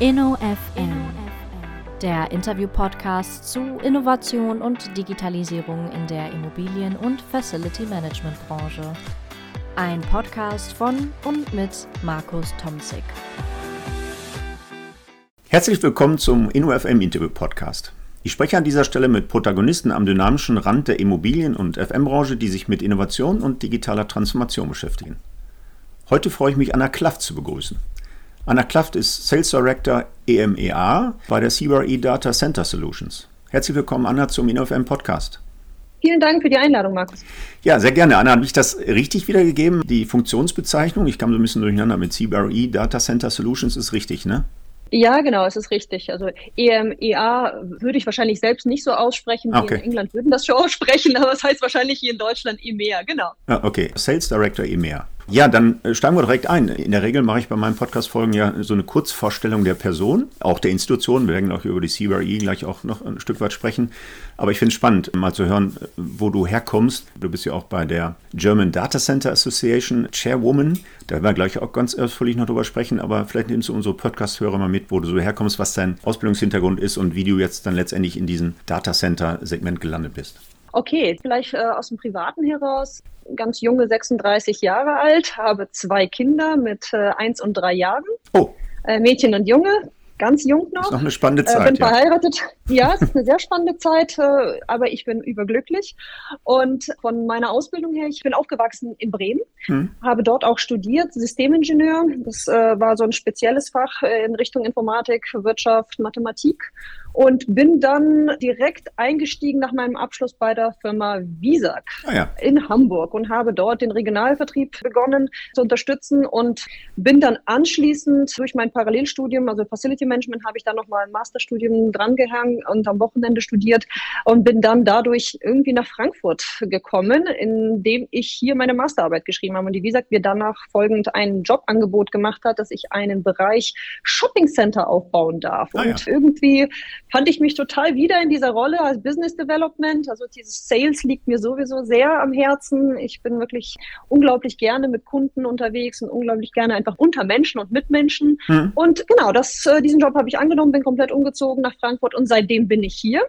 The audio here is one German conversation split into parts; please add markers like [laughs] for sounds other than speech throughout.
InnoFM, der Interview-Podcast zu Innovation und Digitalisierung in der Immobilien- und Facility Management-Branche. Ein Podcast von und mit Markus Tomzig. Herzlich willkommen zum InnoFM Interview-Podcast. Ich spreche an dieser Stelle mit Protagonisten am dynamischen Rand der Immobilien- und FM-Branche, die sich mit Innovation und digitaler Transformation beschäftigen. Heute freue ich mich, Anna Klaff zu begrüßen. Anna Klaff ist Sales Director EMEA bei der CBRE Data Center Solutions. Herzlich willkommen, Anna, zum InnoFM Podcast. Vielen Dank für die Einladung, Markus. Ja, sehr gerne. Anna, habe ich das richtig wiedergegeben? Die Funktionsbezeichnung, ich kam so ein bisschen durcheinander mit CBRE Data Center Solutions, ist richtig, ne? Ja, genau, es ist richtig. Also EMEA würde ich wahrscheinlich selbst nicht so aussprechen. Okay. in England würden das schon [laughs] aussprechen, aber es heißt wahrscheinlich hier in Deutschland EMEA, genau. Ah, okay, Sales Director EMEA. Ja, dann äh, steigen wir direkt ein. In der Regel mache ich bei meinen Podcast-Folgen ja so eine Kurzvorstellung der Person, auch der Institution. Wir werden auch über die CBRE gleich auch noch ein Stück weit sprechen. Aber ich finde es spannend, mal zu hören, wo du herkommst. Du bist ja auch bei der German Data Center Association Chairwoman. Da werden wir gleich auch ganz ausführlich noch drüber sprechen. Aber vielleicht nimmst du unsere Podcast-Hörer mal mit, wo du so herkommst, was dein Ausbildungshintergrund ist und wie du jetzt dann letztendlich in diesem Data Center-Segment gelandet bist. Okay, vielleicht äh, aus dem Privaten heraus. Ganz junge, 36 Jahre alt, habe zwei Kinder mit äh, eins und drei Jahren. Oh. Äh, Mädchen und Junge, ganz jung noch. Das ist noch eine spannende Zeit. Äh, bin ja. verheiratet. [laughs] Ja, es ist eine sehr spannende Zeit, äh, aber ich bin überglücklich. Und von meiner Ausbildung her, ich bin aufgewachsen in Bremen, Hm. habe dort auch studiert, Systemingenieur. Das äh, war so ein spezielles Fach in Richtung Informatik, Wirtschaft, Mathematik. Und bin dann direkt eingestiegen nach meinem Abschluss bei der Firma Visag Ah, ja. in Hamburg und habe dort den Regionalvertrieb begonnen zu unterstützen und bin dann anschließend durch mein Parallelstudium, also Facility Management, habe ich dann nochmal ein Masterstudium drangehangen und am Wochenende studiert und bin dann dadurch irgendwie nach Frankfurt gekommen, in dem ich hier meine Masterarbeit geschrieben habe und die Visag mir danach folgend ein Jobangebot gemacht hat, dass ich einen Bereich Shopping Center aufbauen darf. Ah, ja. und irgendwie fand ich mich total wieder in dieser Rolle als Business Development. Also dieses Sales liegt mir sowieso sehr am Herzen. Ich bin wirklich unglaublich gerne mit Kunden unterwegs und unglaublich gerne einfach unter Menschen und mit Menschen. Hm. Und genau, das, äh, diesen Job habe ich angenommen, bin komplett umgezogen nach Frankfurt und seitdem bin ich hier.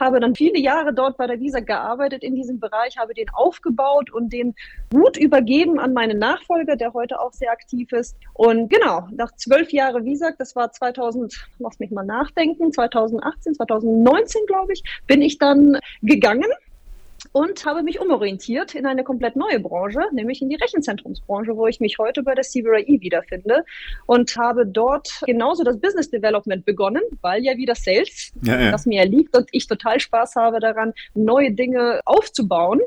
Habe dann viele Jahre dort bei der Visa gearbeitet in diesem Bereich, habe den aufgebaut und den gut übergeben an meinen Nachfolger, der heute auch sehr aktiv ist. Und genau, nach zwölf Jahren Visa, das war 2000, lass mich mal nachdenken, 2018, 2019, glaube ich, bin ich dann gegangen und habe mich umorientiert in eine komplett neue Branche, nämlich in die Rechenzentrumsbranche, wo ich mich heute bei der CBRE wiederfinde und habe dort genauso das Business Development begonnen, weil ja wieder Sales, Ja, ja. das mir liegt und ich total Spaß habe daran, neue Dinge aufzubauen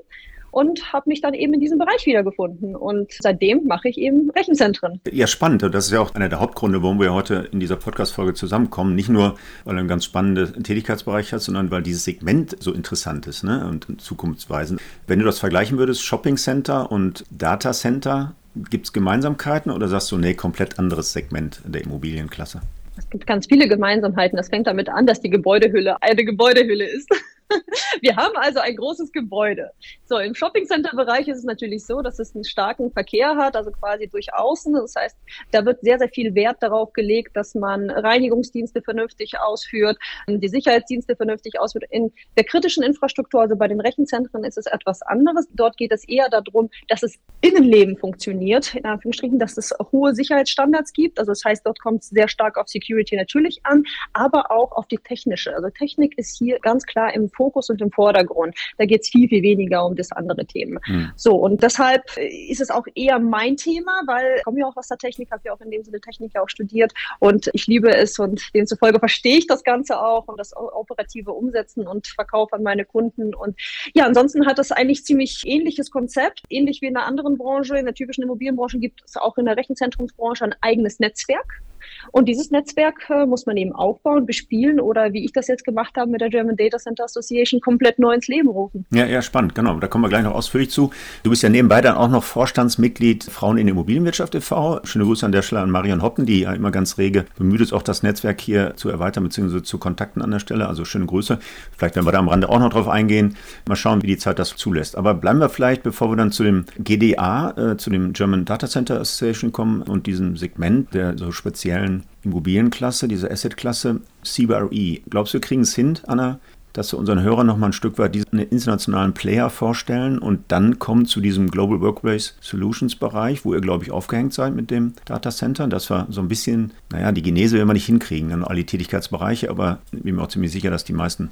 und habe mich dann eben in diesem Bereich wiedergefunden und seitdem mache ich eben Rechenzentren. Ja, spannend. Und das ist ja auch einer der Hauptgründe, warum wir heute in dieser Podcast-Folge zusammenkommen. Nicht nur, weil er einen ganz spannenden Tätigkeitsbereich hat, sondern weil dieses Segment so interessant ist ne? und zukunftsweisend. Wenn du das vergleichen würdest, Shopping Center und Data Center, gibt es Gemeinsamkeiten oder sagst du, nee, komplett anderes Segment der Immobilienklasse? Es gibt ganz viele Gemeinsamkeiten. Das fängt damit an, dass die Gebäudehülle eine Gebäudehülle ist. [laughs] Wir haben also ein großes Gebäude. So, im Shopping-Center-Bereich ist es natürlich so, dass es einen starken Verkehr hat, also quasi durch außen. Das heißt, da wird sehr, sehr viel Wert darauf gelegt, dass man Reinigungsdienste vernünftig ausführt, die Sicherheitsdienste vernünftig ausführt. In der kritischen Infrastruktur, also bei den Rechenzentren, ist es etwas anderes. Dort geht es eher darum, dass es Innenleben funktioniert, in Anführungsstrichen, dass es hohe Sicherheitsstandards gibt. Also das heißt, dort kommt es sehr stark auf Security natürlich an, aber auch auf die technische. Also Technik ist hier ganz klar im Fokus und im Vordergrund. Da geht es viel, viel weniger um das andere Themen. Hm. So, und deshalb ist es auch eher mein Thema, weil ich komme ja auch aus der Technik, habe ja auch in dem Sinne Technik ja auch studiert und ich liebe es und demzufolge verstehe ich das Ganze auch und das operative Umsetzen und Verkauf an meine Kunden. Und ja, ansonsten hat das eigentlich ziemlich ähnliches Konzept, ähnlich wie in einer anderen Branche, in der typischen Immobilienbranche gibt es auch in der Rechenzentrumsbranche ein eigenes Netzwerk. Und dieses Netzwerk äh, muss man eben aufbauen, bespielen oder wie ich das jetzt gemacht habe mit der German Data Center Association komplett neu ins Leben rufen. Ja, ja, spannend, genau. Da kommen wir gleich noch ausführlich zu. Du bist ja nebenbei dann auch noch Vorstandsmitglied Frauen in der Immobilienwirtschaft e.V. Schöne Grüße an der Stelle an Marion Hoppen, die ja immer ganz rege bemüht ist, auch das Netzwerk hier zu erweitern, beziehungsweise zu Kontakten an der Stelle. Also schöne Grüße. Vielleicht werden wir da am Rande auch noch drauf eingehen. Mal schauen, wie die Zeit das zulässt. Aber bleiben wir vielleicht, bevor wir dann zu dem GDA, äh, zu dem German Data Center Association kommen und diesem Segment der so speziellen neuen Immobilienklasse, dieser Asset-Klasse CBRE. Glaubst du, wir kriegen es hin, Anna, dass wir unseren Hörern noch mal ein Stück weit diesen internationalen Player vorstellen und dann kommen zu diesem Global Workplace Solutions Bereich, wo ihr, glaube ich, aufgehängt seid mit dem Data Center. Das war so ein bisschen, naja, die Genese werden wir nicht hinkriegen, dann alle Tätigkeitsbereiche, aber ich bin mir auch ziemlich sicher, dass die meisten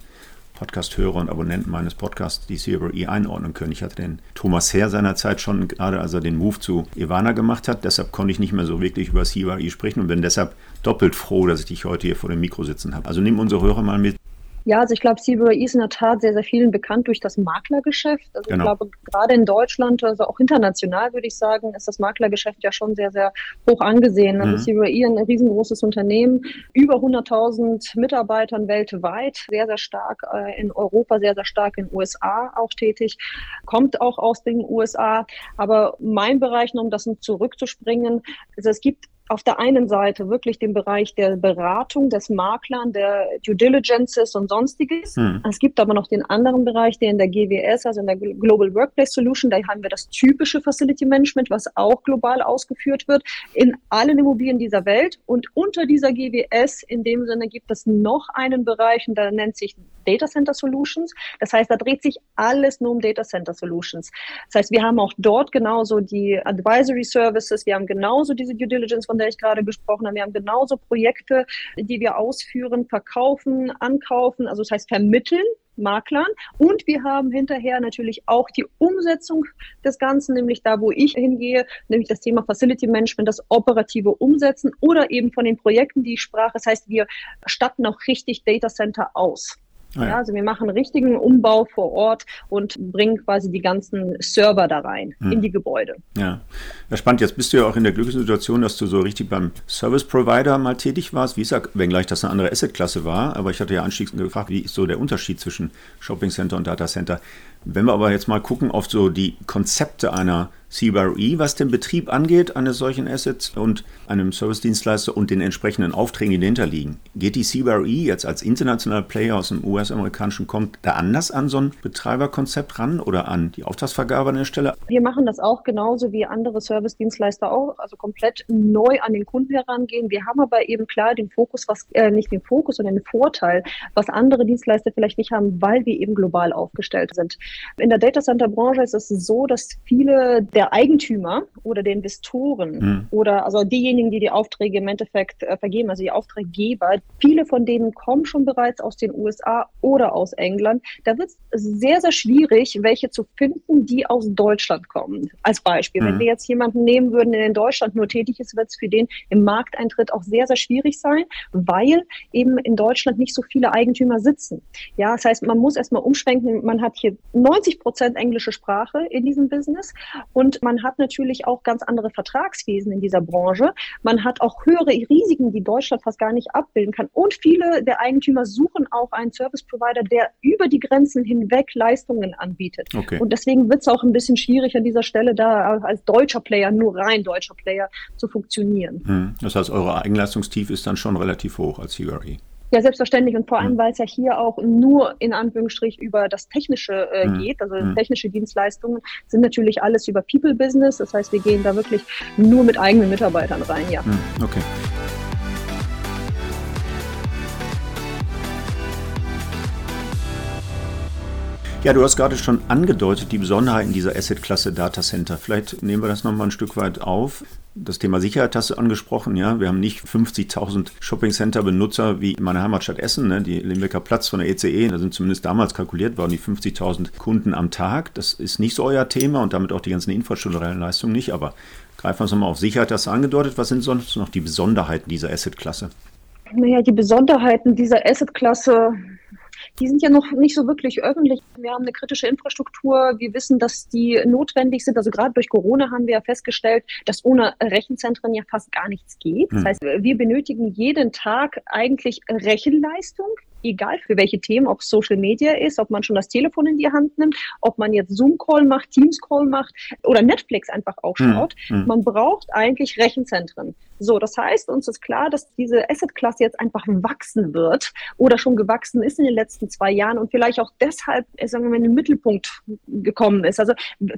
Podcast-Hörer und Abonnenten meines Podcasts die CBRE einordnen können. Ich hatte den Thomas Herr seinerzeit schon, gerade als er den Move zu Ivana gemacht hat. Deshalb konnte ich nicht mehr so wirklich über CBRE sprechen und bin deshalb doppelt froh, dass ich dich heute hier vor dem Mikro sitzen habe. Also nehmen unsere Hörer mal mit. Ja, also ich glaube, CBRE ist in der Tat sehr, sehr vielen bekannt durch das Maklergeschäft. Also genau. ich glaube, gerade in Deutschland, also auch international würde ich sagen, ist das Maklergeschäft ja schon sehr, sehr hoch angesehen. Also mhm. CBRE ein riesengroßes Unternehmen, über 100.000 Mitarbeitern weltweit, sehr, sehr stark äh, in Europa, sehr, sehr stark in den USA auch tätig, kommt auch aus den USA. Aber mein Bereich, um das zurückzuspringen, also es gibt auf der einen Seite wirklich den Bereich der Beratung des Maklern, der Due Diligences und sonstiges. Hm. Es gibt aber noch den anderen Bereich, der in der GWS, also in der Global Workplace Solution, da haben wir das typische Facility Management, was auch global ausgeführt wird, in allen Immobilien dieser Welt. Und unter dieser GWS in dem Sinne gibt es noch einen Bereich, und der nennt sich Data Center Solutions. Das heißt, da dreht sich alles nur um Data Center Solutions. Das heißt, wir haben auch dort genauso die Advisory Services, wir haben genauso diese Due Diligence von der ich gerade gesprochen habe. Wir haben genauso Projekte, die wir ausführen, verkaufen, ankaufen, also das heißt vermitteln. Maklern und wir haben hinterher natürlich auch die Umsetzung des Ganzen, nämlich da, wo ich hingehe, nämlich das Thema Facility Management, das operative Umsetzen oder eben von den Projekten, die ich sprach. Das heißt, wir statten auch richtig Data Center aus. Ah, ja. also wir machen richtigen Umbau vor Ort und bringen quasi die ganzen Server da rein hm. in die Gebäude. Ja. ja, spannend. Jetzt bist du ja auch in der glücklichen Situation, dass du so richtig beim Service Provider mal tätig warst. Wie ist wenngleich das eine andere Assetklasse war, aber ich hatte ja anschließend gefragt, wie ist so der Unterschied zwischen Shopping Center und Data Center? Wenn wir aber jetzt mal gucken auf so die Konzepte einer CBRE, was den Betrieb angeht eines solchen Assets und einem Service-Dienstleister und den entsprechenden Aufträgen, die dahinter liegen. Geht die CBRE jetzt als internationaler Player aus dem US-amerikanischen kommt da anders an so ein Betreiberkonzept ran oder an die Auftragsvergabe an der Stelle? Wir machen das auch genauso wie andere Service-Dienstleister auch, also komplett neu an den Kunden herangehen. Wir haben aber eben klar den Fokus, was äh, nicht den Fokus, sondern den Vorteil, was andere Dienstleister vielleicht nicht haben, weil wir eben global aufgestellt sind. In der Data Center Branche ist es so, dass viele der Eigentümer oder der Investoren mhm. oder also diejenigen, die die Aufträge im Endeffekt äh, vergeben, also die Auftraggeber, viele von denen kommen schon bereits aus den USA oder aus England. Da wird es sehr, sehr schwierig, welche zu finden, die aus Deutschland kommen. Als Beispiel, mhm. wenn wir jetzt jemanden nehmen würden, der in Deutschland nur tätig ist, wird es für den im Markteintritt auch sehr, sehr schwierig sein, weil eben in Deutschland nicht so viele Eigentümer sitzen. Ja, das heißt, man muss erstmal umschwenken. Man hat hier 90 Prozent englische Sprache in diesem Business und man hat natürlich auch ganz andere Vertragswesen in dieser Branche. Man hat auch höhere Risiken, die Deutschland fast gar nicht abbilden kann. Und viele der Eigentümer suchen auch einen Service Provider, der über die Grenzen hinweg Leistungen anbietet. Okay. Und deswegen wird es auch ein bisschen schwierig an dieser Stelle, da als deutscher Player, nur rein deutscher Player, zu funktionieren. Hm. Das heißt, eure Eigenleistungstief ist dann schon relativ hoch als CRE. Ja, selbstverständlich. Und vor allem, weil es ja hier auch nur in Anführungsstrich über das Technische äh, mhm. geht. Also mhm. technische Dienstleistungen sind natürlich alles über People Business. Das heißt, wir gehen da wirklich nur mit eigenen Mitarbeitern rein, ja. Okay. Ja, du hast gerade schon angedeutet, die Besonderheiten dieser Asset-Klasse Data Center. Vielleicht nehmen wir das nochmal ein Stück weit auf. Das Thema Sicherheit hast du angesprochen, ja. Wir haben nicht 50.000 Shopping-Center-Benutzer wie in meiner Heimatstadt Essen, ne? die Limbecker Platz von der ECE. E. Da sind zumindest damals kalkuliert worden, die 50.000 Kunden am Tag. Das ist nicht so euer Thema und damit auch die ganzen infrastrukturellen Leistungen nicht. Aber greifen wir uns nochmal auf Sicherheit, hast du angedeutet. Was sind sonst noch die Besonderheiten dieser Asset-Klasse? Naja, die Besonderheiten dieser Asset-Klasse die sind ja noch nicht so wirklich öffentlich. Wir haben eine kritische Infrastruktur. Wir wissen, dass die notwendig sind. Also gerade durch Corona haben wir ja festgestellt, dass ohne Rechenzentren ja fast gar nichts geht. Das hm. heißt, wir benötigen jeden Tag eigentlich Rechenleistung egal für welche Themen, ob Social Media ist, ob man schon das Telefon in die Hand nimmt, ob man jetzt Zoom-Call macht, Teams-Call macht oder Netflix einfach auch hm, schaut. Mhm. Man braucht eigentlich Rechenzentren. So, das heißt, uns ist klar, dass diese Asset-Klasse jetzt einfach wachsen wird oder schon gewachsen ist in den letzten zwei Jahren und vielleicht auch deshalb, äh, sagen wir mal, in den Mittelpunkt gekommen ist. Also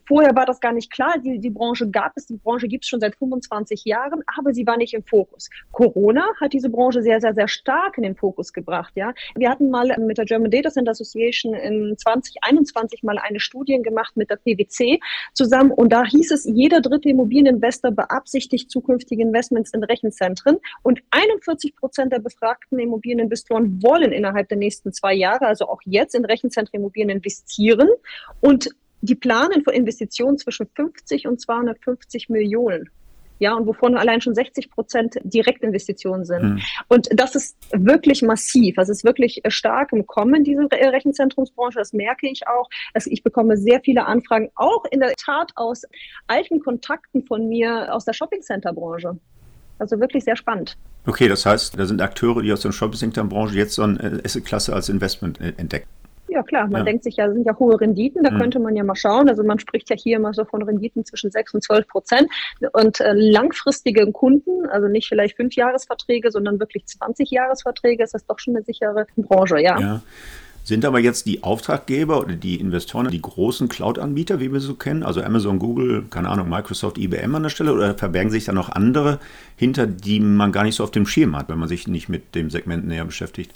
vorher war das gar nicht klar. Die, die Branche gab es, die Branche gibt es schon seit 25 Jahren, aber sie war nicht im Fokus. Corona hat diese Branche sehr, sehr, sehr stark in den Fokus gebracht. Ja, wir hatten mal mit der German Data Center Association in 2021 mal eine Studie gemacht mit der PwC zusammen und da hieß es, jeder dritte Immobilieninvestor beabsichtigt zukünftige Investments in Rechenzentren und 41 Prozent der befragten Immobilieninvestoren wollen innerhalb der nächsten zwei Jahre, also auch jetzt in Rechenzentren Immobilien investieren und die planen für Investitionen zwischen 50 und 250 Millionen ja, und wovon allein schon 60 Prozent Direktinvestitionen sind. Mhm. Und das ist wirklich massiv. Das ist wirklich stark im Kommen, diese Rechenzentrumsbranche. Das merke ich auch. Also ich bekomme sehr viele Anfragen, auch in der Tat aus alten Kontakten von mir aus der Shopping-Center-Branche. Also wirklich sehr spannend. Okay, das heißt, da sind Akteure, die aus der Shopping-Center-Branche jetzt so eine Asset-Klasse als Investment äh, entdecken. Ja, klar. Man ja. denkt sich ja, sind ja hohe Renditen. Da mhm. könnte man ja mal schauen. Also man spricht ja hier immer so von Renditen zwischen 6 und 12 Prozent. Und äh, langfristige Kunden, also nicht vielleicht fünf Jahresverträge, sondern wirklich 20 Jahresverträge, ist das doch schon eine sichere Branche, ja. ja. Sind aber jetzt die Auftraggeber oder die Investoren die großen Cloud-Anbieter, wie wir so kennen, also Amazon, Google, keine Ahnung, Microsoft, IBM an der Stelle, oder verbergen sich da noch andere hinter, die man gar nicht so auf dem Schirm hat, wenn man sich nicht mit dem Segment näher beschäftigt?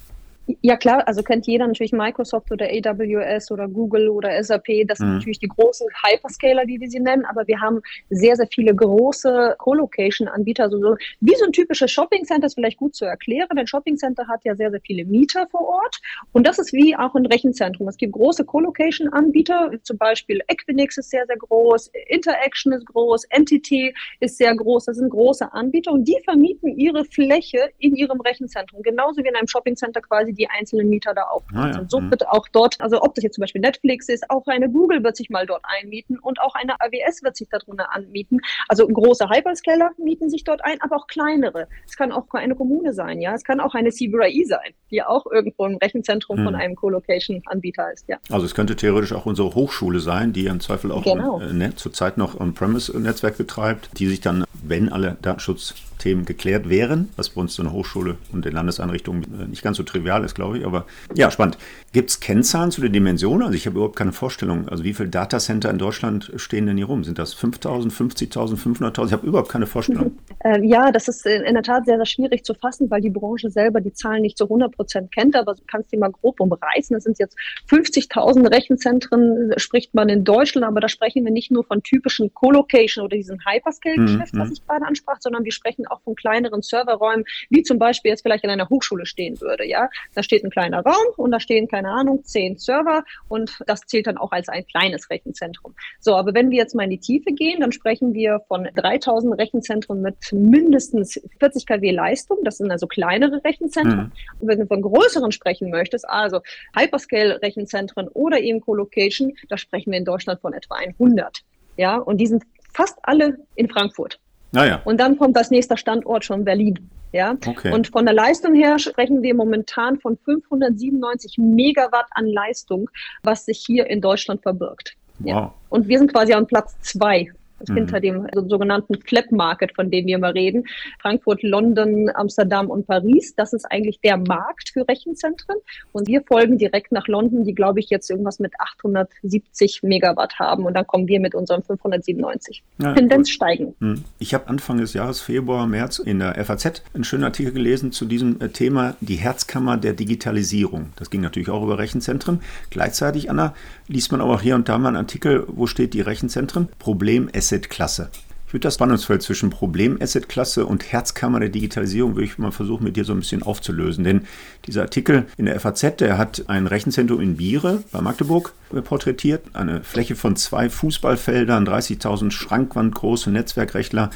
Ja klar, also kennt jeder natürlich Microsoft oder AWS oder Google oder SAP. Das sind mhm. natürlich die großen Hyperscaler, wie wir sie nennen. Aber wir haben sehr, sehr viele große Colocation-Anbieter. Also so, wie so ein typisches Shopping Center ist vielleicht gut zu erklären. Ein Shopping Center hat ja sehr, sehr viele Mieter vor Ort. Und das ist wie auch ein Rechenzentrum. Es gibt große Colocation-Anbieter. Zum Beispiel Equinix ist sehr, sehr groß. Interaction ist groß. Entity ist sehr groß. Das sind große Anbieter. Und die vermieten ihre Fläche in ihrem Rechenzentrum. Genauso wie in einem Shopping Center quasi die einzelnen Mieter da auch. Ah, ja. So mhm. wird auch dort, also ob das jetzt zum Beispiel Netflix ist, auch eine Google wird sich mal dort einmieten und auch eine AWS wird sich darunter anmieten. Also große Hyperscaler mieten sich dort ein, aber auch kleinere. Es kann auch eine Kommune sein, ja. Es kann auch eine CBRI sein, die auch irgendwo im Rechenzentrum mhm. von einem Colocation-Anbieter ist, ja. Also es könnte theoretisch auch unsere Hochschule sein, die im Zweifel auch genau. äh, zurzeit noch On-Premise-Netzwerk betreibt, die sich dann, wenn alle Datenschutz Themen geklärt wären, was bei uns so eine Hochschule und den Landeseinrichtungen äh, nicht ganz so trivial ist, glaube ich. Aber ja, spannend. Gibt es Kennzahlen zu den Dimensionen? Also ich habe überhaupt keine Vorstellung. Also wie viele Datacenter in Deutschland stehen denn hier rum? Sind das 5.000, 50.000, 500.000? Ich habe überhaupt keine Vorstellung. [laughs] Äh, ja, das ist in der Tat sehr, sehr schwierig zu fassen, weil die Branche selber die Zahlen nicht zu 100 Prozent kennt. Aber du kannst die mal grob umreißen. Das sind jetzt 50.000 Rechenzentren, spricht man in Deutschland. Aber da sprechen wir nicht nur von typischen Co-Location oder diesem Hyperscale-Geschäft, mhm. was ich gerade ansprach, sondern wir sprechen auch von kleineren Serverräumen, wie zum Beispiel jetzt vielleicht in einer Hochschule stehen würde. Ja, da steht ein kleiner Raum und da stehen keine Ahnung zehn Server und das zählt dann auch als ein kleines Rechenzentrum. So, aber wenn wir jetzt mal in die Tiefe gehen, dann sprechen wir von 3000 Rechenzentren mit mindestens 40 kW Leistung. Das sind also kleinere Rechenzentren. Mhm. Und wenn du von größeren sprechen möchtest, also Hyperscale-Rechenzentren oder eben Colocation, da sprechen wir in Deutschland von etwa 100. Ja, und die sind fast alle in Frankfurt. Ah, ja. Und dann kommt als nächster Standort schon Berlin. Ja? Okay. Und von der Leistung her sprechen wir momentan von 597 Megawatt an Leistung, was sich hier in Deutschland verbirgt. Wow. Ja. Und wir sind quasi an Platz zwei mhm. hinter dem sogenannten Flap Market, von dem wir immer reden. Frankfurt, London, Amsterdam und Paris. Das ist eigentlich der Markt für Rechenzentren. Und wir folgen direkt nach London, die, glaube ich, jetzt irgendwas mit 870 Megawatt haben. Und dann kommen wir mit unserem 597. Ja, Tendenz cool. steigen. Hm. Ich habe Anfang des Jahres, Februar, März, in der FAZ einen schönen Artikel gelesen zu diesem äh, Thema, die Herzkammer der Digitalisierung. Das ging natürlich auch über Rechenzentren. Gleichzeitig, Anna, liest man aber auch hier und da mal einen Artikel, wo steht die Rechenzentren? Problem Asset-Klasse. Ich würde das Spannungsfeld zwischen Problem-Asset-Klasse und Herzkammer der Digitalisierung würde ich mal versuchen, mit dir so ein bisschen aufzulösen. Denn dieser Artikel in der FAZ, der hat ein Rechenzentrum in Biere bei Magdeburg porträtiert. Eine Fläche von zwei Fußballfeldern, 30.000 Schrankwand große Netzwerkrechtler,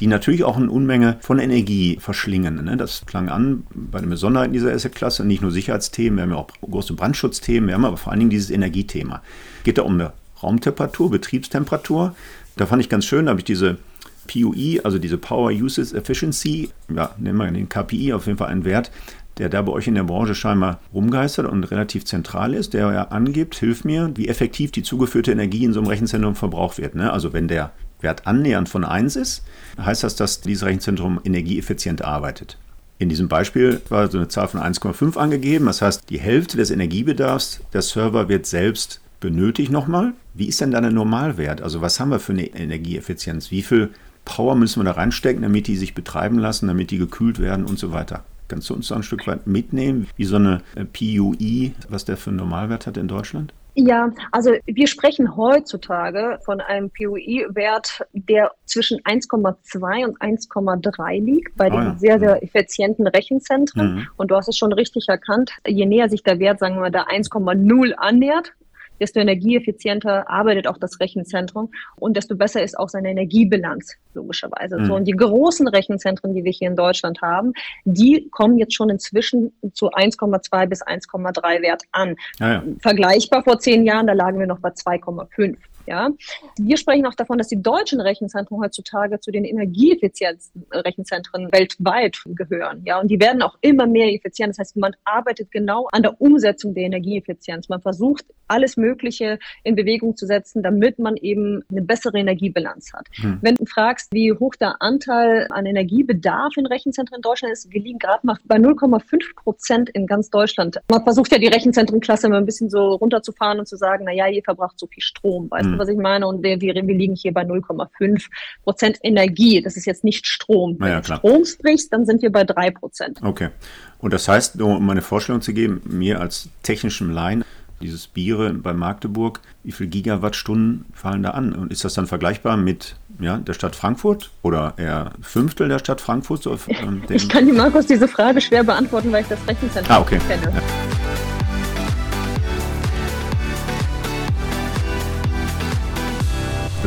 die natürlich auch eine Unmenge von Energie verschlingen. Ne? Das klang an bei den Besonderheiten dieser Asset-Klasse. Nicht nur Sicherheitsthemen, wir haben ja auch große Brandschutzthemen, wir haben aber vor allen Dingen dieses Energiethema. Geht da um eine Raumtemperatur, Betriebstemperatur. Da fand ich ganz schön, da habe ich diese PUE, also diese Power Usage Efficiency, ja, nennen wir den KPI, auf jeden Fall einen Wert, der da bei euch in der Branche scheinbar rumgeistert und relativ zentral ist, der ja angibt, hilf mir, wie effektiv die zugeführte Energie in so einem Rechenzentrum verbraucht wird. Ne? Also wenn der Wert annähernd von 1 ist, heißt das, dass dieses Rechenzentrum energieeffizient arbeitet. In diesem Beispiel war so eine Zahl von 1,5 angegeben. Das heißt, die Hälfte des Energiebedarfs der Server wird selbst benötigt nochmal. Wie ist denn da der Normalwert? Also was haben wir für eine Energieeffizienz? Wie viel Power müssen wir da reinstecken, damit die sich betreiben lassen, damit die gekühlt werden und so weiter? Kannst du uns da ein Stück weit mitnehmen, wie so eine äh, PUI, was der für einen Normalwert hat in Deutschland? Ja, also wir sprechen heutzutage von einem PUI-Wert, der zwischen 1,2 und 1,3 liegt bei den ah, ja. sehr, sehr mhm. effizienten Rechenzentren. Mhm. Und du hast es schon richtig erkannt, je näher sich der Wert, sagen wir mal, der 1,0 annähert, desto energieeffizienter arbeitet auch das Rechenzentrum und desto besser ist auch seine Energiebilanz, logischerweise. Mhm. So, und die großen Rechenzentren, die wir hier in Deutschland haben, die kommen jetzt schon inzwischen zu 1,2 bis 1,3 Wert an. Ah ja. Vergleichbar vor zehn Jahren, da lagen wir noch bei 2,5. Ja? Wir sprechen auch davon, dass die deutschen Rechenzentren heutzutage zu den energieeffizientesten Rechenzentren weltweit gehören. Ja? Und die werden auch immer mehr effizient. Das heißt, man arbeitet genau an der Umsetzung der Energieeffizienz. Man versucht, alles Mögliche in Bewegung zu setzen, damit man eben eine bessere Energiebilanz hat. Hm. Wenn du fragst, wie hoch der Anteil an Energiebedarf in Rechenzentren in Deutschland ist, wir liegen gerade mal bei 0,5 Prozent in ganz Deutschland. Man versucht ja die Rechenzentrenklasse immer ein bisschen so runterzufahren und zu sagen, na ja, ihr verbraucht so viel Strom. Weißt hm. du, was ich meine? Und wir, wir, wir liegen hier bei 0,5 Prozent Energie. Das ist jetzt nicht Strom. Wenn ja, du Strom sprichst, dann sind wir bei 3 Prozent. Okay. Und das heißt, um eine Vorstellung zu geben, mir als technischem Laien, dieses Biere bei Magdeburg, wie viele Gigawattstunden fallen da an? Und ist das dann vergleichbar mit ja, der Stadt Frankfurt oder eher Fünftel der Stadt Frankfurt? So, ähm, [laughs] ich kann die Markus diese Frage schwer beantworten, weil ich das Rechenzentrum ah, okay. kenne. Ja.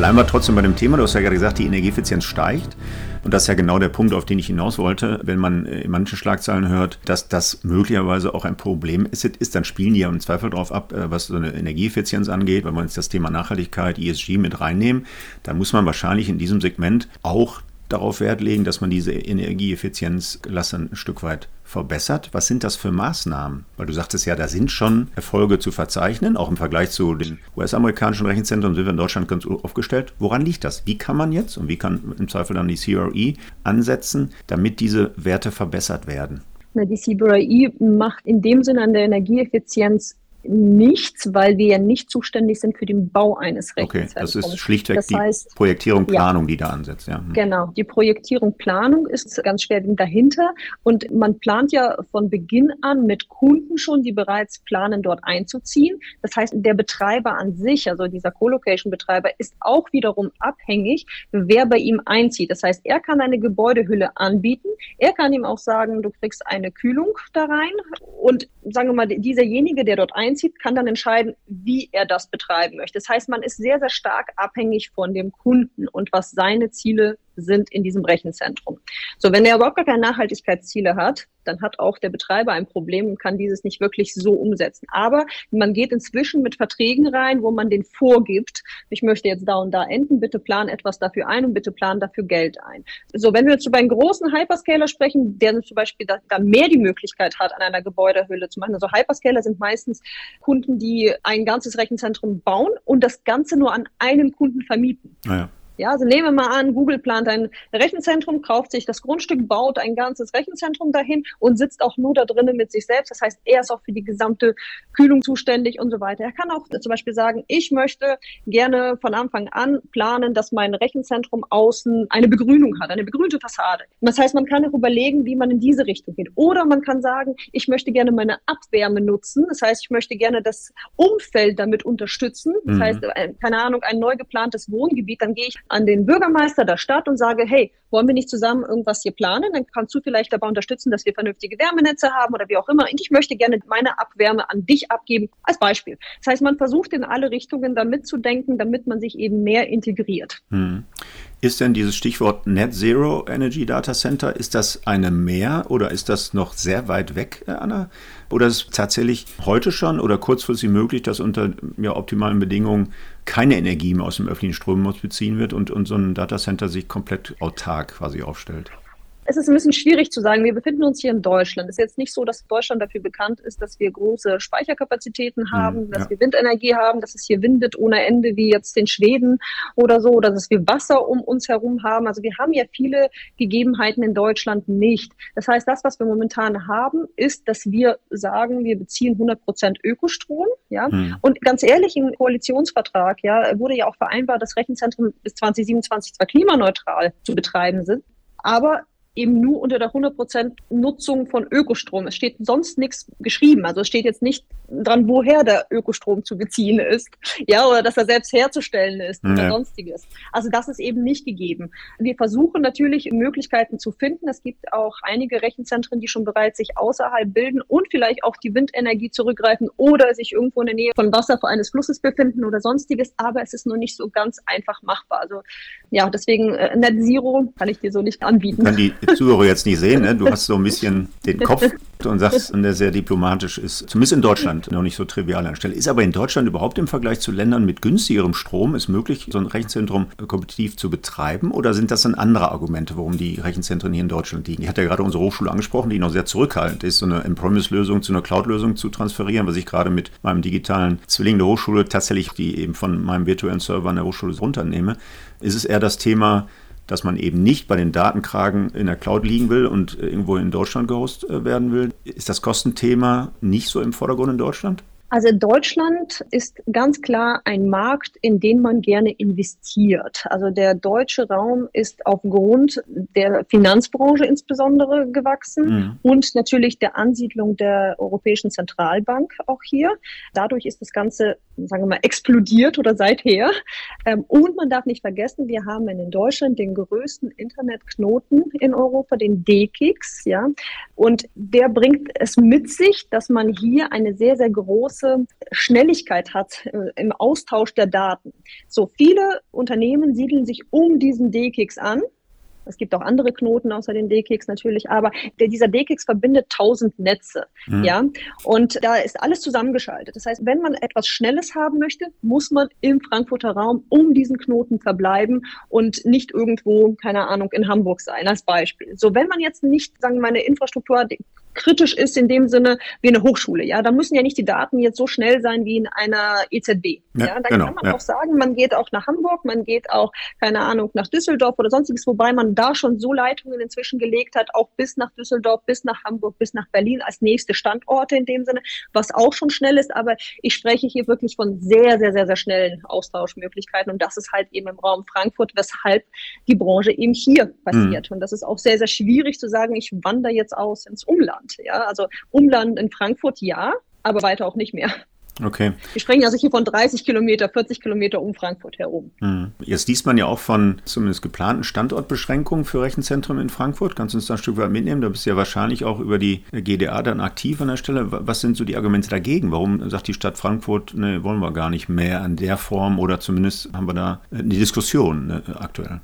Bleiben wir trotzdem bei dem Thema. Du hast ja gerade gesagt, die Energieeffizienz steigt. Und das ist ja genau der Punkt, auf den ich hinaus wollte. Wenn man in manchen Schlagzeilen hört, dass das möglicherweise auch ein Problem ist, ist dann spielen die ja im Zweifel darauf ab, äh, was so eine Energieeffizienz angeht. Wenn wir jetzt das Thema Nachhaltigkeit, ESG mit reinnehmen, dann muss man wahrscheinlich in diesem Segment auch darauf Wert legen, dass man diese Energieeffizienzklasse ein Stück weit verbessert. Was sind das für Maßnahmen? Weil du sagtest ja, da sind schon Erfolge zu verzeichnen, auch im Vergleich zu den US-amerikanischen Rechenzentren sind wir in Deutschland ganz aufgestellt. Woran liegt das? Wie kann man jetzt und wie kann im Zweifel dann die CRE ansetzen, damit diese Werte verbessert werden? die CBRI macht in dem Sinne an der Energieeffizienz nichts, weil wir ja nicht zuständig sind für den Bau eines Rechenzentrums. Okay, das ist schlichtweg das heißt, die Projektierung, Planung, ja, die da ansetzt. Ja. Hm. Genau, die Projektierung, Planung ist ganz schwer dahinter und man plant ja von Beginn an mit Kunden schon, die bereits planen, dort einzuziehen. Das heißt, der Betreiber an sich, also dieser Co-Location-Betreiber, ist auch wiederum abhängig, wer bei ihm einzieht. Das heißt, er kann eine Gebäudehülle anbieten, er kann ihm auch sagen, du kriegst eine Kühlung da rein und sagen wir mal, dieserjenige, der dort einzieht, einzieht, kann dann entscheiden, wie er das betreiben möchte. Das heißt, man ist sehr, sehr stark abhängig von dem Kunden und was seine Ziele sind in diesem Rechenzentrum. So, wenn er überhaupt gar keine Nachhaltigkeitsziele hat, dann hat auch der Betreiber ein Problem und kann dieses nicht wirklich so umsetzen. Aber man geht inzwischen mit Verträgen rein, wo man den vorgibt, ich möchte jetzt da und da enden, bitte plan etwas dafür ein und bitte plan dafür Geld ein. So, wenn wir jetzt über einen großen Hyperscaler sprechen, der zum Beispiel da, da mehr die Möglichkeit hat, an einer Gebäudehülle zu machen. Also Hyperscaler sind meistens Kunden, die ein ganzes Rechenzentrum bauen und das Ganze nur an einem Kunden vermieten. Naja. Ja, also nehmen wir mal an, Google plant ein Rechenzentrum, kauft sich das Grundstück, baut ein ganzes Rechenzentrum dahin und sitzt auch nur da drinnen mit sich selbst. Das heißt, er ist auch für die gesamte Kühlung zuständig und so weiter. Er kann auch zum Beispiel sagen, ich möchte gerne von Anfang an planen, dass mein Rechenzentrum außen eine Begrünung hat, eine begrünte Fassade. Das heißt, man kann auch überlegen, wie man in diese Richtung geht. Oder man kann sagen, ich möchte gerne meine Abwärme nutzen. Das heißt, ich möchte gerne das Umfeld damit unterstützen. Das mhm. heißt, keine Ahnung, ein neu geplantes Wohngebiet, dann gehe ich an den Bürgermeister der Stadt und sage, hey, wollen wir nicht zusammen irgendwas hier planen? Dann kannst du vielleicht dabei unterstützen, dass wir vernünftige Wärmenetze haben oder wie auch immer. Ich möchte gerne meine Abwärme an dich abgeben, als Beispiel. Das heißt, man versucht in alle Richtungen da mitzudenken, damit man sich eben mehr integriert. Hm. Ist denn dieses Stichwort Net Zero Energy Data Center, ist das eine mehr oder ist das noch sehr weit weg, äh, Anna? Oder ist es tatsächlich heute schon oder kurzfristig möglich, dass unter ja, optimalen Bedingungen keine Energie mehr aus dem öffentlichen Stromnetz beziehen wird und, und so ein Datacenter sich komplett autark quasi aufstellt? Es ist ein bisschen schwierig zu sagen. Wir befinden uns hier in Deutschland. Es ist jetzt nicht so, dass Deutschland dafür bekannt ist, dass wir große Speicherkapazitäten hm, haben, dass ja. wir Windenergie haben, dass es hier windet ohne Ende, wie jetzt in Schweden oder so, oder dass wir Wasser um uns herum haben. Also wir haben ja viele Gegebenheiten in Deutschland nicht. Das heißt, das, was wir momentan haben, ist, dass wir sagen, wir beziehen 100 Prozent Ökostrom. Ja? Hm. Und ganz ehrlich, im Koalitionsvertrag ja, wurde ja auch vereinbart, dass Rechenzentren bis 2027 zwar klimaneutral zu betreiben sind, aber eben nur unter der 100% Nutzung von Ökostrom. Es steht sonst nichts geschrieben. Also es steht jetzt nicht dran, woher der Ökostrom zu beziehen ist, [laughs] ja, oder dass er selbst herzustellen ist oder sonstiges. Also das ist eben nicht gegeben. Wir versuchen natürlich Möglichkeiten zu finden. Es gibt auch einige Rechenzentren, die schon bereits sich außerhalb bilden und vielleicht auf die Windenergie zurückgreifen oder sich irgendwo in der Nähe von Wasser eines Flusses befinden oder sonstiges. Aber es ist nur nicht so ganz einfach machbar. Also ja, deswegen äh, Net Zero kann ich dir so nicht anbieten. Die Zuhörer jetzt nicht sehen. Ne? Du hast so ein bisschen den Kopf und sagst, der sehr diplomatisch ist. Zumindest in Deutschland noch nicht so trivial an Stelle. Ist aber in Deutschland überhaupt im Vergleich zu Ländern mit günstigerem Strom es möglich, so ein Rechenzentrum kompetitiv zu betreiben? Oder sind das dann andere Argumente, warum die Rechenzentren hier in Deutschland liegen? Ich hatte ja gerade unsere Hochschule angesprochen, die noch sehr zurückhaltend ist, so eine On-Premise-Lösung zu einer Cloud-Lösung zu transferieren, was ich gerade mit meinem digitalen Zwilling der Hochschule tatsächlich, die eben von meinem virtuellen Server an der Hochschule runternehme. Ist es eher das Thema, dass man eben nicht bei den Datenkragen in der Cloud liegen will und irgendwo in Deutschland gehostet äh, werden will. Ist das Kostenthema nicht so im Vordergrund in Deutschland? Also Deutschland ist ganz klar ein Markt, in den man gerne investiert. Also der deutsche Raum ist aufgrund der Finanzbranche insbesondere gewachsen mhm. und natürlich der Ansiedlung der Europäischen Zentralbank auch hier. Dadurch ist das Ganze, sagen wir mal, explodiert oder seither. Ähm, und man darf nicht vergessen, wir haben in Deutschland den größten Internetknoten in Europa, den DKIX, ja. Und der bringt es mit sich, dass man hier eine sehr, sehr große Schnelligkeit hat äh, im Austausch der Daten. So viele Unternehmen siedeln sich um diesen D-Kicks an. Es gibt auch andere Knoten außer den D-Kicks natürlich, aber der, dieser D-Kicks verbindet tausend Netze, mhm. ja, und da ist alles zusammengeschaltet. Das heißt, wenn man etwas Schnelles haben möchte, muss man im Frankfurter Raum um diesen Knoten verbleiben und nicht irgendwo, keine Ahnung, in Hamburg sein, als Beispiel. So, wenn man jetzt nicht, sagen wir mal, eine Infrastruktur hat, kritisch ist in dem Sinne wie eine Hochschule. Ja, da müssen ja nicht die Daten jetzt so schnell sein wie in einer EZB. Ja, ja da genau, kann man ja. auch sagen, man geht auch nach Hamburg, man geht auch, keine Ahnung, nach Düsseldorf oder sonstiges, wobei man da schon so Leitungen inzwischen gelegt hat, auch bis nach Düsseldorf, bis nach Hamburg, bis nach Berlin als nächste Standorte in dem Sinne, was auch schon schnell ist. Aber ich spreche hier wirklich von sehr, sehr, sehr, sehr schnellen Austauschmöglichkeiten und das ist halt eben im Raum Frankfurt, weshalb die Branche eben hier passiert. Mhm. Und das ist auch sehr, sehr schwierig zu sagen, ich wandere jetzt aus ins Umland. Umland. Ja? Also Umland in Frankfurt ja, aber weiter auch nicht mehr. Okay. Wir sprechen also hier von 30 Kilometer, 40 Kilometer um Frankfurt herum. Hm. Jetzt liest man ja auch von zumindest geplanten Standortbeschränkungen für Rechenzentren in Frankfurt. Kannst du uns da ein Stück weit mitnehmen? Da bist du ja wahrscheinlich auch über die GDA dann aktiv an der Stelle. Was sind so die Argumente dagegen? Warum sagt die Stadt Frankfurt, ne, wollen wir gar nicht mehr an der Form oder zumindest haben wir da eine Diskussion ne, aktuell?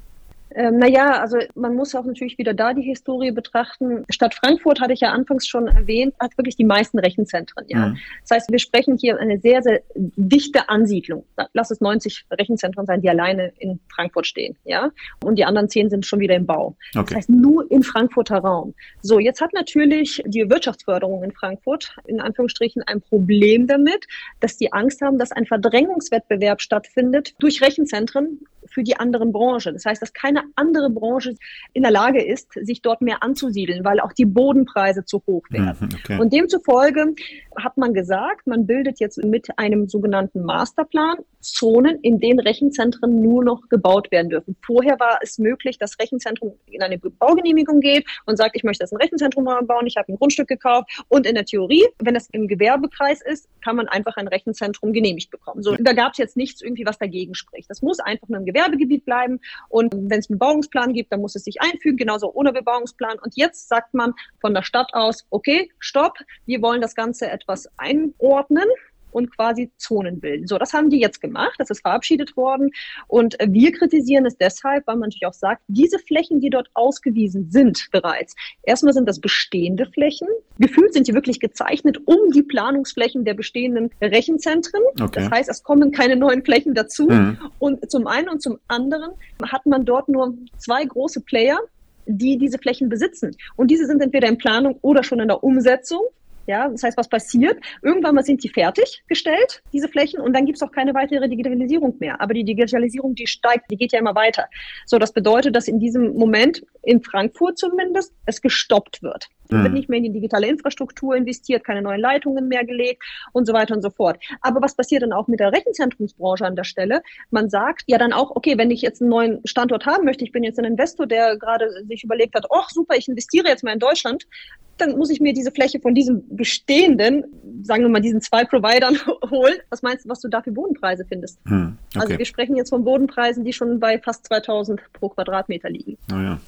Ähm, naja, also man muss auch natürlich wieder da die Historie betrachten. Stadt Frankfurt, hatte ich ja anfangs schon erwähnt, hat wirklich die meisten Rechenzentren. Ja. Mhm. Das heißt, wir sprechen hier eine sehr, sehr dichte Ansiedlung. Lass es 90 Rechenzentren sein, die alleine in Frankfurt stehen. Ja. Und die anderen zehn sind schon wieder im Bau. Okay. Das heißt, nur im Frankfurter Raum. So, jetzt hat natürlich die Wirtschaftsförderung in Frankfurt in Anführungsstrichen ein Problem damit, dass die Angst haben, dass ein Verdrängungswettbewerb stattfindet durch Rechenzentren für die anderen Branchen. Das heißt, dass keine andere Branche in der Lage ist, sich dort mehr anzusiedeln, weil auch die Bodenpreise zu hoch werden. Mhm, okay. Und demzufolge hat man gesagt, man bildet jetzt mit einem sogenannten Masterplan Zonen, in denen Rechenzentren nur noch gebaut werden dürfen. Vorher war es möglich, dass Rechenzentrum in eine Baugenehmigung geht und sagt, ich möchte das ein Rechenzentrum bauen, ich habe ein Grundstück gekauft. Und in der Theorie, wenn das im Gewerbekreis ist, kann man einfach ein Rechenzentrum genehmigt bekommen. So, da gab es jetzt nichts irgendwie, was dagegen spricht. Das muss einfach nur im Gewerbegebiet bleiben. Und wenn es einen Bebauungsplan gibt, dann muss es sich einfügen, genauso ohne Bebauungsplan. Und jetzt sagt man von der Stadt aus, okay, stopp, wir wollen das Ganze etwas einordnen und quasi Zonen bilden. So, das haben die jetzt gemacht, das ist verabschiedet worden und wir kritisieren es deshalb, weil man natürlich auch sagt, diese Flächen, die dort ausgewiesen sind bereits, erstmal sind das bestehende Flächen, gefühlt sind die wirklich gezeichnet um die Planungsflächen der bestehenden Rechenzentren. Okay. Das heißt, es kommen keine neuen Flächen dazu mhm. und zum einen und zum anderen hat man dort nur zwei große Player, die diese Flächen besitzen. Und diese sind entweder in Planung oder schon in der Umsetzung. Ja, das heißt, was passiert? Irgendwann mal sind die fertiggestellt, diese Flächen, und dann gibt es auch keine weitere Digitalisierung mehr. Aber die Digitalisierung, die steigt, die geht ja immer weiter. So, das bedeutet, dass in diesem Moment, in Frankfurt zumindest, es gestoppt wird. Es wird nicht mehr in die digitale Infrastruktur investiert, keine neuen Leitungen mehr gelegt und so weiter und so fort. Aber was passiert dann auch mit der Rechenzentrumsbranche an der Stelle? Man sagt ja dann auch, okay, wenn ich jetzt einen neuen Standort haben möchte, ich bin jetzt ein Investor, der gerade sich überlegt hat, ach super, ich investiere jetzt mal in Deutschland, dann muss ich mir diese Fläche von diesem bestehenden, sagen wir mal, diesen zwei Providern [laughs] holen. Was meinst du, was du da für Bodenpreise findest? Hm, okay. Also wir sprechen jetzt von Bodenpreisen, die schon bei fast 2000 pro Quadratmeter liegen. Naja,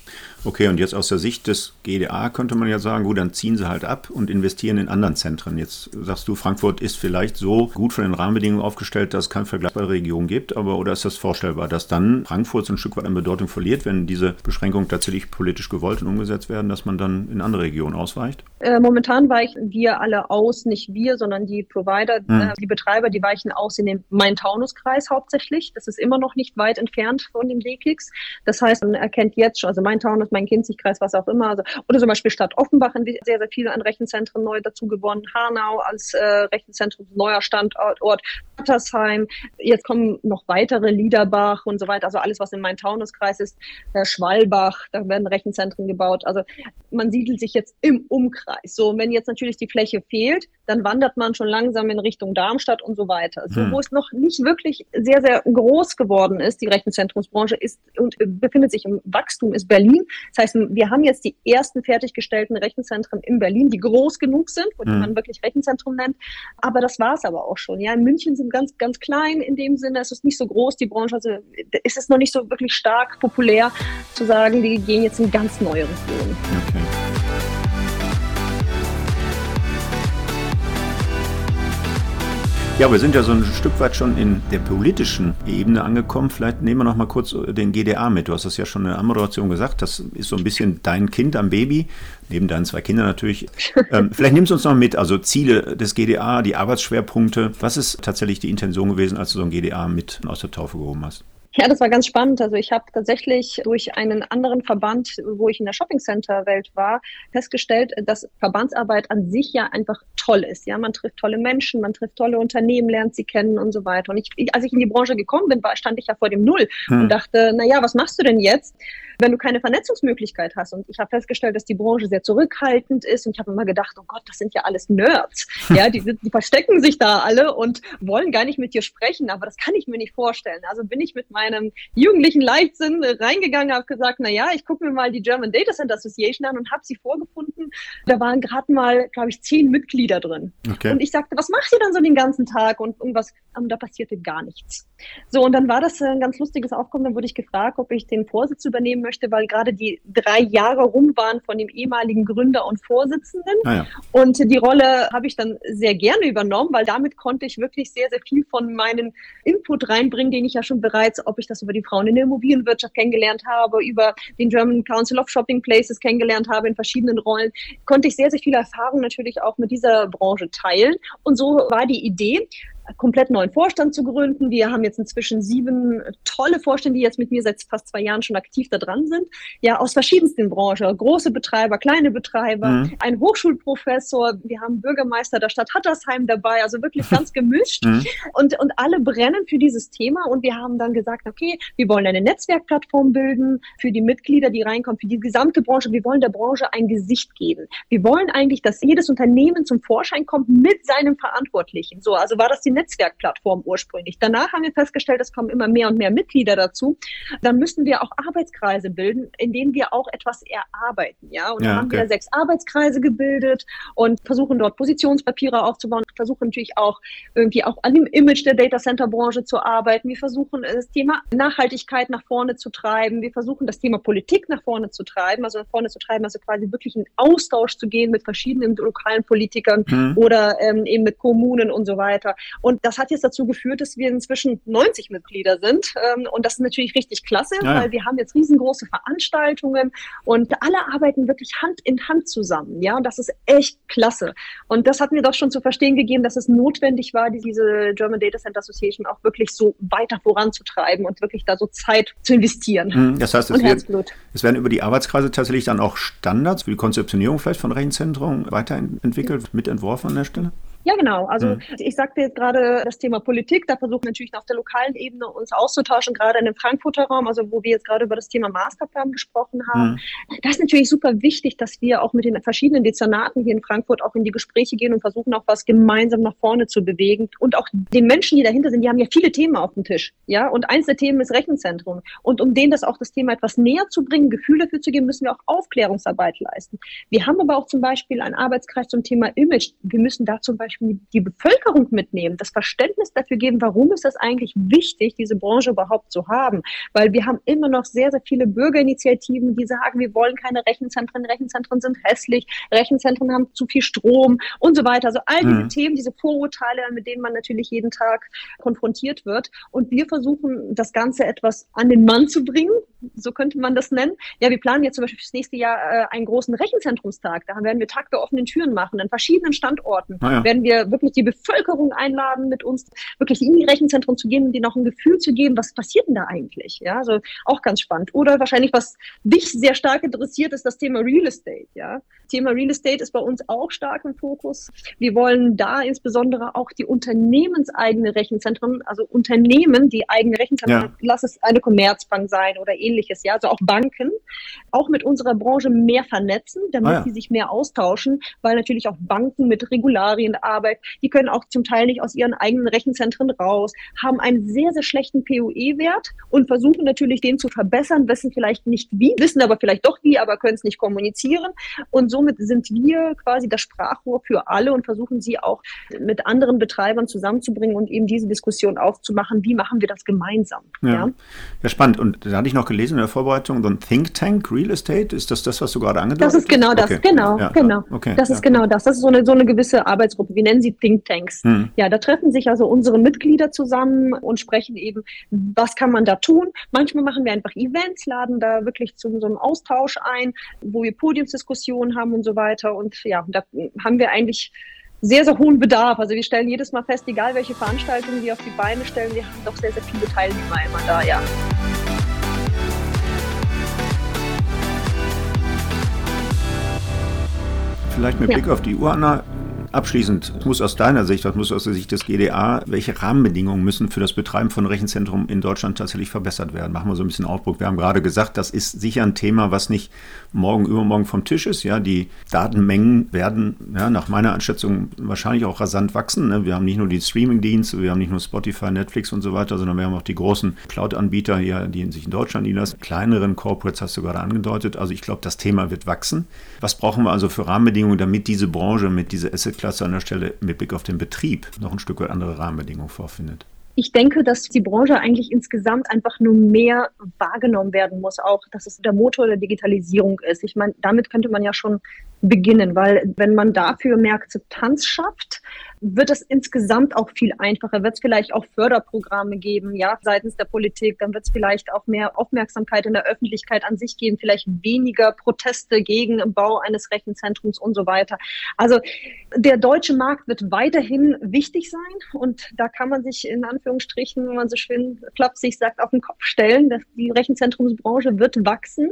okay. Und jetzt aus der Sicht des GDA könnte man ja sagen, gut, dann ziehen sie halt ab und investieren in anderen Zentren. Jetzt sagst du, Frankfurt ist vielleicht so gut von den Rahmenbedingungen aufgestellt, dass es keine vergleichbare Region gibt, aber oder ist das vorstellbar, dass dann Frankfurt so ein Stück weit an Bedeutung verliert, wenn diese Beschränkungen tatsächlich politisch gewollt und umgesetzt werden, dass man dann in andere Regionen ausweicht? Äh, momentan weichen wir alle aus, nicht wir, sondern die Provider, hm. äh, die Betreiber, die weichen aus in den Main-Taunus-Kreis hauptsächlich. Das ist immer noch nicht weit entfernt von den D-Kicks. Das heißt, man erkennt jetzt schon, also Main-Taunus, Main-Kinzig-Kreis, was auch immer. Also, oder zum Beispiel Stadt Offenbach sehr, sehr viele an Rechenzentren neu dazu gewonnen. Hanau als äh, Rechenzentrum, neuer Standort. Hattersheim. Jetzt kommen noch weitere, Liederbach und so weiter. Also alles, was im Main-Taunus-Kreis ist. Der Schwalbach, da werden Rechenzentren gebaut. Also man siedelt sich jetzt im Umkreis. So, und wenn jetzt natürlich die Fläche fehlt, dann wandert man schon langsam in Richtung Darmstadt und so weiter. So, hm. wo es noch nicht wirklich sehr, sehr groß geworden ist, die Rechenzentrumsbranche ist und befindet sich im Wachstum, ist Berlin. Das heißt, wir haben jetzt die ersten fertiggestellten Rechenzentren in Berlin, die groß genug sind, wo hm. man wirklich Rechenzentrum nennt. Aber das war es aber auch schon. Ja, in München sind ganz, ganz klein in dem Sinne. Es ist nicht so groß, die Branche. Also ist es noch nicht so wirklich stark populär zu sagen, die gehen jetzt in ganz neue Regionen. Okay. Ja, wir sind ja so ein Stück weit schon in der politischen Ebene angekommen. Vielleicht nehmen wir noch mal kurz den GDA mit. Du hast das ja schon in der Anmoderation gesagt. Das ist so ein bisschen dein Kind am Baby, neben deinen zwei Kindern natürlich. [laughs] ähm, vielleicht nimmst du uns noch mit, also Ziele des GDA, die Arbeitsschwerpunkte. Was ist tatsächlich die Intention gewesen, als du so ein GDA mit aus der Taufe gehoben hast? Ja, das war ganz spannend. Also ich habe tatsächlich durch einen anderen Verband, wo ich in der Shopping Center Welt war, festgestellt, dass Verbandsarbeit an sich ja einfach toll ist. Ja, man trifft tolle Menschen, man trifft tolle Unternehmen, lernt sie kennen und so weiter. Und ich, als ich in die Branche gekommen bin, war, stand ich ja vor dem Null hm. und dachte, na ja, was machst du denn jetzt? Wenn du keine Vernetzungsmöglichkeit hast. Und ich habe festgestellt, dass die Branche sehr zurückhaltend ist. Und ich habe immer gedacht, oh Gott, das sind ja alles Nerds. [laughs] Ja, die, die verstecken sich da alle und wollen gar nicht mit dir sprechen. Aber das kann ich mir nicht vorstellen. Also bin ich mit meinem jugendlichen Leichtsinn reingegangen, habe gesagt, na ja, ich gucke mir mal die German Data Center Association an und habe sie vorgefunden. Da waren gerade mal, glaube ich, zehn Mitglieder drin. Okay. Und ich sagte, was macht ihr dann so den ganzen Tag? Und irgendwas, und da passierte gar nichts. So, und dann war das ein ganz lustiges Aufkommen. Dann wurde ich gefragt, ob ich den Vorsitz übernehmen möchte möchte, weil gerade die drei Jahre rum waren von dem ehemaligen Gründer und Vorsitzenden. Ah ja. Und die Rolle habe ich dann sehr gerne übernommen, weil damit konnte ich wirklich sehr, sehr viel von meinem Input reinbringen, den ich ja schon bereits, ob ich das über die Frauen in der Immobilienwirtschaft kennengelernt habe, über den German Council of Shopping Places kennengelernt habe in verschiedenen Rollen, konnte ich sehr, sehr viel Erfahrung natürlich auch mit dieser Branche teilen. Und so war die Idee, komplett neuen Vorstand zu gründen. Wir haben jetzt inzwischen sieben tolle Vorstände, die jetzt mit mir seit fast zwei Jahren schon aktiv da dran sind. Ja, aus verschiedensten Branchen. Große Betreiber, kleine Betreiber, mhm. ein Hochschulprofessor. Wir haben Bürgermeister der Stadt Hattersheim dabei. Also wirklich [laughs] ganz gemischt. Mhm. Und, und alle brennen für dieses Thema. Und wir haben dann gesagt, okay, wir wollen eine Netzwerkplattform bilden für die Mitglieder, die reinkommen, für die gesamte Branche. Wir wollen der Branche ein Gesicht geben. Wir wollen eigentlich, dass jedes Unternehmen zum Vorschein kommt mit seinem Verantwortlichen. So, also war das die Netzwerkplattform ursprünglich. Danach haben wir festgestellt, es kommen immer mehr und mehr Mitglieder dazu. Dann müssen wir auch Arbeitskreise bilden, in denen wir auch etwas erarbeiten. Ja, und ja, dann haben okay. wir sechs Arbeitskreise gebildet und versuchen dort Positionspapiere aufzubauen, versuchen natürlich auch irgendwie auch an dem Image der Data Center Branche zu arbeiten. Wir versuchen das Thema Nachhaltigkeit nach vorne zu treiben. Wir versuchen das Thema Politik nach vorne zu treiben, also nach vorne zu treiben, also quasi wirklich in Austausch zu gehen mit verschiedenen lokalen Politikern mhm. oder ähm, eben mit Kommunen und so weiter. Und das hat jetzt dazu geführt, dass wir inzwischen 90 Mitglieder sind. Ähm, und das ist natürlich richtig klasse, ja. weil wir haben jetzt riesengroße Veranstaltungen und alle arbeiten wirklich Hand in Hand zusammen. Ja, und das ist echt klasse. Und das hat mir doch schon zu verstehen gegeben, dass es notwendig war, diese German Data Center Association auch wirklich so weiter voranzutreiben und wirklich da so Zeit zu investieren. Hm, das heißt, es, wird, es werden über die Arbeitskreise tatsächlich dann auch Standards für die Konzeptionierung vielleicht von Rechenzentren weiterentwickelt, mitentworfen an der Stelle? Ja, genau. Also mhm. ich sagte jetzt gerade das Thema Politik, da versuchen wir natürlich auf der lokalen Ebene uns auszutauschen, gerade in dem Frankfurter Raum, also wo wir jetzt gerade über das Thema Masterplan gesprochen haben. Mhm. Das ist natürlich super wichtig, dass wir auch mit den verschiedenen Dezernaten hier in Frankfurt auch in die Gespräche gehen und versuchen auch was gemeinsam nach vorne zu bewegen. Und auch den Menschen, die dahinter sind, die haben ja viele Themen auf dem Tisch. Ja, und eins der Themen ist Rechenzentrum. Und um denen das auch das Thema etwas näher zu bringen, Gefühl dafür zu geben, müssen wir auch Aufklärungsarbeit leisten. Wir haben aber auch zum Beispiel einen Arbeitskreis zum Thema Image. Wir müssen da zum Beispiel Beispiel die Bevölkerung mitnehmen, das Verständnis dafür geben, warum ist das eigentlich wichtig, diese Branche überhaupt zu haben. Weil wir haben immer noch sehr, sehr viele Bürgerinitiativen, die sagen, wir wollen keine Rechenzentren, Rechenzentren sind hässlich, Rechenzentren haben zu viel Strom und so weiter. Also all diese mhm. Themen, diese Vorurteile, mit denen man natürlich jeden Tag konfrontiert wird. Und wir versuchen, das Ganze etwas an den Mann zu bringen, so könnte man das nennen. Ja, wir planen jetzt zum Beispiel fürs nächste Jahr äh, einen großen Rechenzentrumstag. Da werden wir Tag der offenen Türen machen, an verschiedenen Standorten. Ah ja. Werden wir wirklich die Bevölkerung einladen, mit uns wirklich in die Rechenzentren zu gehen und denen auch ein Gefühl zu geben, was passiert denn da eigentlich? Ja, also auch ganz spannend. Oder wahrscheinlich, was dich sehr stark interessiert, ist das Thema Real Estate. Ja, Thema Real Estate ist bei uns auch stark im Fokus. Wir wollen da insbesondere auch die unternehmenseigene Rechenzentren, also Unternehmen, die eigene Rechenzentren, ja. lass es eine Commerzbank sein oder ähnliches, ja, also auch Banken, auch mit unserer Branche mehr vernetzen, damit ah, ja. sie sich mehr austauschen, weil natürlich auch Banken mit Regularien arbeiten, die können auch zum Teil nicht aus ihren eigenen Rechenzentren raus, haben einen sehr, sehr schlechten POE-Wert und versuchen natürlich den zu verbessern, wissen vielleicht nicht wie, wissen aber vielleicht doch wie, aber können es nicht kommunizieren. Und somit sind wir quasi das Sprachrohr für alle und versuchen sie auch mit anderen Betreibern zusammenzubringen und eben diese Diskussion aufzumachen, wie machen wir das gemeinsam. Ja, ja? ja spannend. Und da hatte ich noch gelesen, in der Vorbereitung, so ein Think Tank Real Estate. Ist das das, was du gerade angedeutet hast? Das ist genau das, okay. genau, ja, genau. Okay, das ist genau das. Das ist so eine, so eine gewisse Arbeitsgruppe. Wir nennen sie Think Tanks. Hm. Ja, da treffen sich also unsere Mitglieder zusammen und sprechen eben, was kann man da tun. Manchmal machen wir einfach Events, laden da wirklich zu so einem Austausch ein, wo wir Podiumsdiskussionen haben und so weiter. Und ja, da haben wir eigentlich sehr, sehr hohen Bedarf. Also wir stellen jedes Mal fest, egal welche Veranstaltungen wir auf die Beine stellen, wir haben doch sehr, sehr viele Teilnehmer immer da, ja. vielleicht mit Blick auf die Uhr, Anna, Abschließend muss aus deiner Sicht, was muss aus der Sicht des GDA, welche Rahmenbedingungen müssen für das Betreiben von Rechenzentrum in Deutschland tatsächlich verbessert werden? Machen wir so ein bisschen Ausdruck. Wir haben gerade gesagt, das ist sicher ein Thema, was nicht morgen, übermorgen vom Tisch ist. Ja, die Datenmengen werden ja, nach meiner Einschätzung wahrscheinlich auch rasant wachsen. Ne? Wir haben nicht nur die Streaming-Dienste, wir haben nicht nur Spotify, Netflix und so weiter, sondern wir haben auch die großen Cloud-Anbieter hier, die sich in Deutschland niederlassen. Kleineren Corporates hast du gerade angedeutet. Also ich glaube, das Thema wird wachsen. Was brauchen wir also für Rahmenbedingungen, damit diese Branche mit dieser Asset Klasse an der Stelle mit Blick auf den Betrieb noch ein Stück weit andere Rahmenbedingungen vorfindet? Ich denke, dass die Branche eigentlich insgesamt einfach nur mehr wahrgenommen werden muss, auch dass es der Motor der Digitalisierung ist. Ich meine, damit könnte man ja schon beginnen, weil wenn man dafür mehr Akzeptanz schafft, wird es insgesamt auch viel einfacher. Wird es vielleicht auch Förderprogramme geben, ja, seitens der Politik. Dann wird es vielleicht auch mehr Aufmerksamkeit in der Öffentlichkeit an sich geben, vielleicht weniger Proteste gegen den Bau eines Rechenzentrums und so weiter. Also der deutsche Markt wird weiterhin wichtig sein und da kann man sich in Anführungsstrichen, wenn man so schön flapsig sagt, auf den Kopf stellen. Dass die Rechenzentrumsbranche wird wachsen.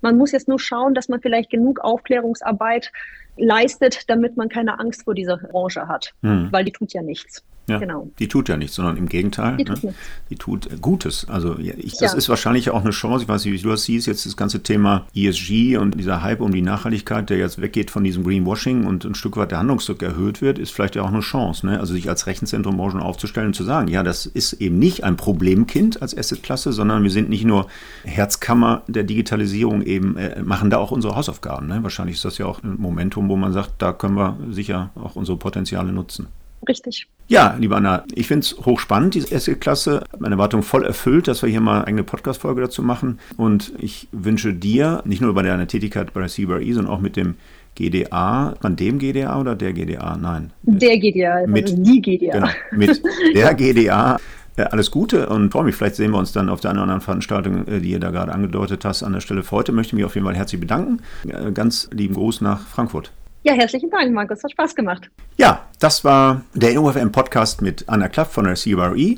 Man muss jetzt nur schauen, dass man vielleicht genug Aufklärungsarbeit leistet, damit man keine Angst vor dieser Branche hat, hm. weil die tut ja nichts. Ja, genau. Die tut ja nichts, sondern im Gegenteil. Die tut, ne? die tut Gutes. Also ich, das ja. ist wahrscheinlich auch eine Chance. Ich weiß nicht, wie du das siehst, jetzt das ganze Thema ESG und dieser Hype um die Nachhaltigkeit, der jetzt weggeht von diesem Greenwashing und ein Stück weit der Handlungsdruck erhöht wird, ist vielleicht ja auch eine Chance. Ne? Also sich als Rechenzentrum Branchen aufzustellen und zu sagen, ja, das ist eben nicht ein Problemkind als Assetklasse, sondern wir sind nicht nur Herzkammer der Digitalisierung eben, äh, machen da auch unsere Hausaufgaben. Ne? Wahrscheinlich ist das ja auch ein Momentum, wo man sagt, da können wir sicher auch unsere Potenziale nutzen. Richtig. Ja, lieber Anna, ich finde es hochspannend, diese erste Klasse. Meine Erwartung voll erfüllt, dass wir hier mal eine eigene Podcast-Folge dazu machen. Und ich wünsche dir, nicht nur bei deiner Tätigkeit bei der CBRE, sondern auch mit dem GDA, an dem GDA oder der GDA? Nein. Der GDA, mit, also die GDA. Genau, mit der GDA. Alles Gute und freue mich, vielleicht sehen wir uns dann auf der einen oder anderen Veranstaltung, äh, die ihr da gerade angedeutet hast. An der Stelle für heute möchte ich mich auf jeden Fall herzlich bedanken. Äh, ganz lieben Gruß nach Frankfurt. Ja, herzlichen Dank, Markus. Hat Spaß gemacht. Ja, das war der InnoFM Podcast mit Anna Klapp von der CRE.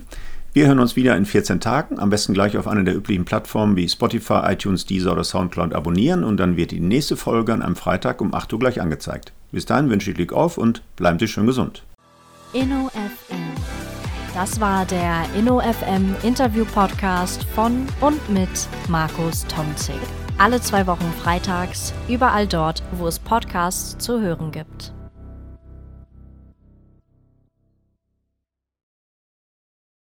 Wir hören uns wieder in 14 Tagen. Am besten gleich auf einer der üblichen Plattformen wie Spotify, iTunes, Deezer oder Soundcloud abonnieren und dann wird die nächste Folge am Freitag um 8 Uhr gleich angezeigt. Bis dahin wünsche ich Glück auf und bleiben Sie schön gesund. InnoFM. Das war der InnoFM Interview Podcast von und mit Markus Tomzig. Alle zwei Wochen freitags, überall dort, wo es Podcasts zu hören gibt.